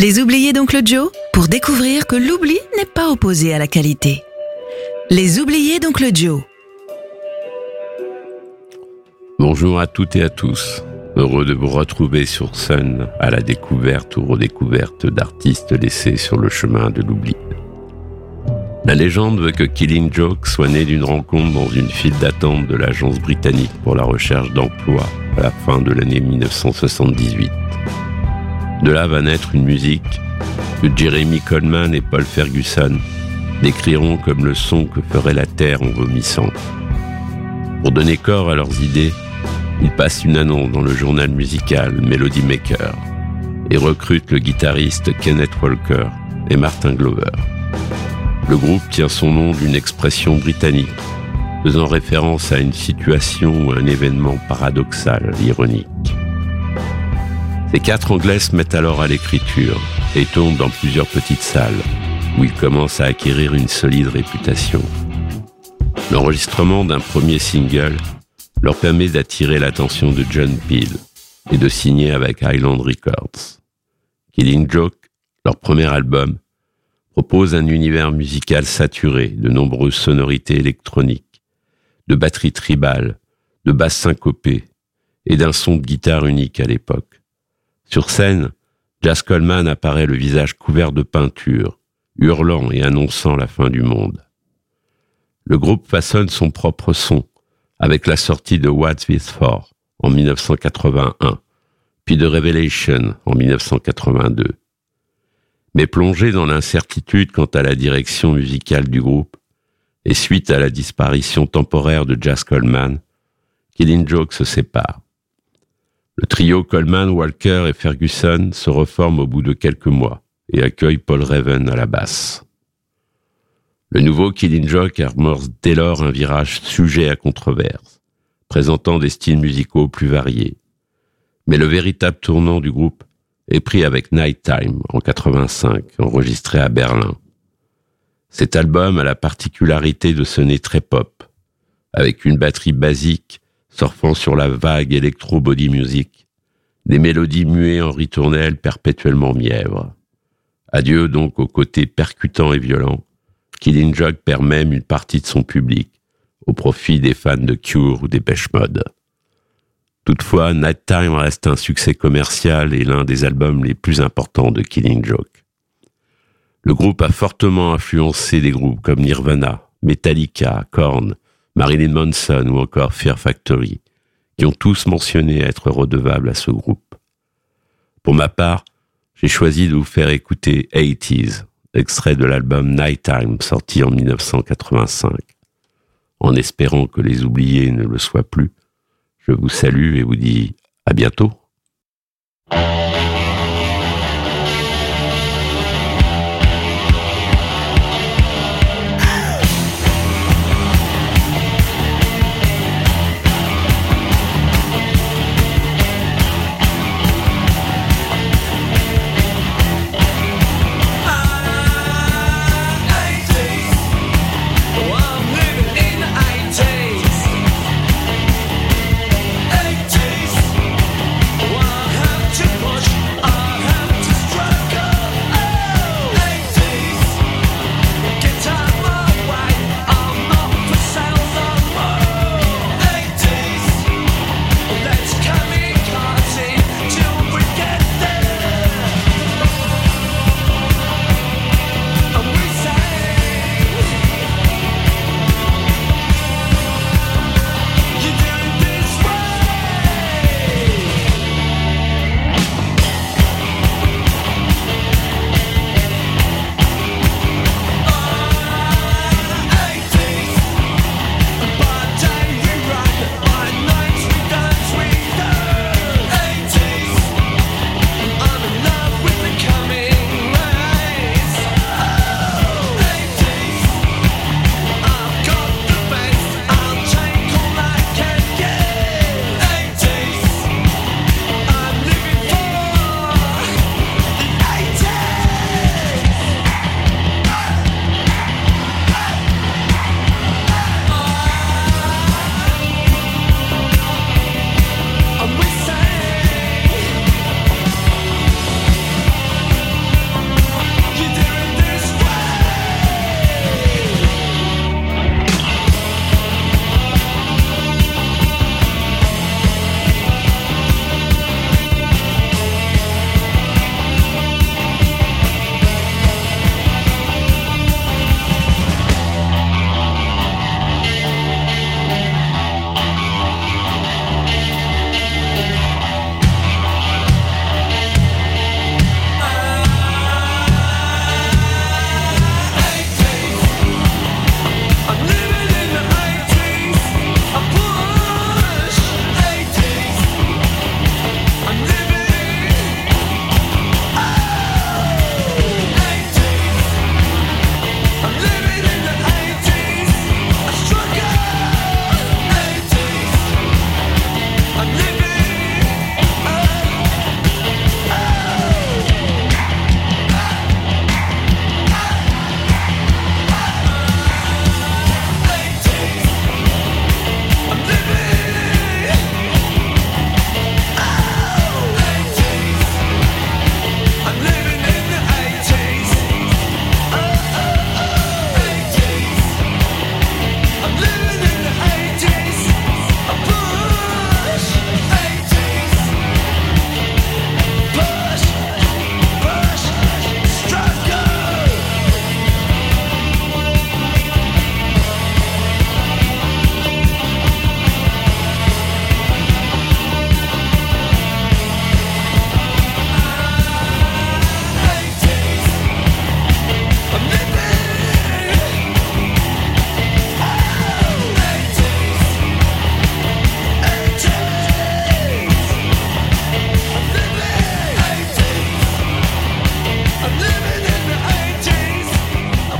Les oubliés d'Oncle Joe pour découvrir que l'oubli n'est pas opposé à la qualité. Les oubliés d'Oncle Joe. Bonjour à toutes et à tous. Heureux de vous retrouver sur Sun à la découverte ou redécouverte d'artistes laissés sur le chemin de l'oubli. La légende veut que Killing Joke soit né d'une rencontre dans une file d'attente de l'Agence britannique pour la recherche d'emploi à la fin de l'année 1978. De là va naître une musique que Jeremy Coleman et Paul Ferguson décriront comme le son que ferait la Terre en vomissant. Pour donner corps à leurs idées, ils passent une annonce dans le journal musical Melody Maker et recrutent le guitariste Kenneth Walker et Martin Glover. Le groupe tient son nom d'une expression britannique, faisant référence à une situation ou un événement paradoxal, ironique. Ces quatre Anglais se mettent alors à l'écriture et tournent dans plusieurs petites salles, où ils commencent à acquérir une solide réputation. L'enregistrement d'un premier single leur permet d'attirer l'attention de John Peel et de signer avec Highland Records. Killing Joke, leur premier album, propose un univers musical saturé de nombreuses sonorités électroniques, de batteries tribales, de basses syncopées et d'un son de guitare unique à l'époque. Sur scène, Jazz Coleman apparaît le visage couvert de peinture, hurlant et annonçant la fin du monde. Le groupe façonne son propre son avec la sortie de What's This For en 1981, puis de Revelation en 1982 mais plongé dans l'incertitude quant à la direction musicale du groupe, et suite à la disparition temporaire de Jazz Coleman, Killing Joke se sépare. Le trio Coleman, Walker et Ferguson se reforme au bout de quelques mois et accueille Paul Raven à la basse. Le nouveau Killing Joke amorce dès lors un virage sujet à controverse, présentant des styles musicaux plus variés. Mais le véritable tournant du groupe est pris avec Nighttime en 85, enregistré à Berlin. Cet album a la particularité de sonner très pop, avec une batterie basique sur la vague électro-body music, des mélodies muées en ritournelles perpétuellement mièvres. Adieu donc au côté percutant et violent, Killing Joke perd même une partie de son public, au profit des fans de Cure ou des Pêche. Toutefois, Nighttime reste un succès commercial et l'un des albums les plus importants de Killing Joke. Le groupe a fortement influencé des groupes comme Nirvana, Metallica, Korn, Marilyn Manson ou encore Fear Factory, qui ont tous mentionné être redevables à ce groupe. Pour ma part, j'ai choisi de vous faire écouter 80s, extrait de l'album Nighttime sorti en 1985, en espérant que les oubliés ne le soient plus je vous salue et vous dis à bientôt.